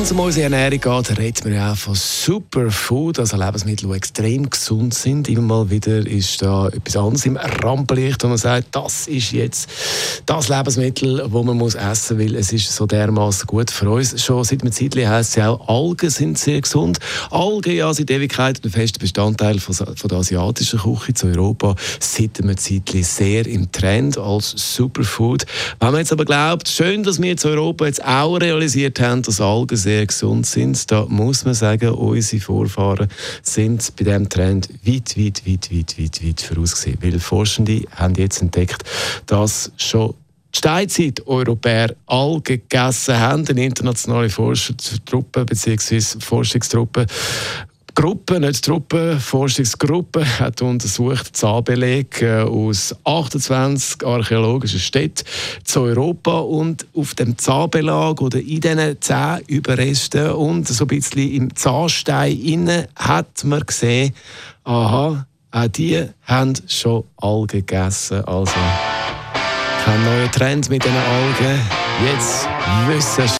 Wenn es um unsere Ernährung geht, reden wir ja auch von Superfood, also Lebensmittel, die extrem gesund sind. Immer mal wieder ist da etwas anderes im Rampenlicht, wo man sagt, das ist jetzt das Lebensmittel, das man muss essen muss, weil es ist so dermaßen gut für uns. Schon seit einer Zeit heisst es ja auch, Algen sind sehr gesund. Algen ja seit Ewigkeit ein fester Bestandteil von, von der asiatischen Küche zu Europa. Seit einer Zeit sehr im Trend als Superfood. Wenn man jetzt aber glaubt, schön, dass wir in Europa jetzt auch realisiert haben, dass Algen sehr gesund sind, da muss man sagen, unsere Vorfahren sind bei diesem Trend weit, weit, weit, weit, weit, weit vorausgesehen. Weil Forschende haben jetzt entdeckt, dass schon die Steinzeit Europäer Algen gegessen haben, eine internationale Forschertruppe bzw. Forschungstruppe Gruppe, nicht Truppe, Forschungsgruppe hat untersucht Zahnbeleg äh, aus 28 archäologischen Städten zu Europa und auf dem Zahnbelag oder in diesen Zahnüberresten und so ein bisschen im Zahnstein innen hat man gesehen, aha, auch die haben schon Algen gegessen. Also kein neuer Trend mit diesen Algen. Jetzt wissen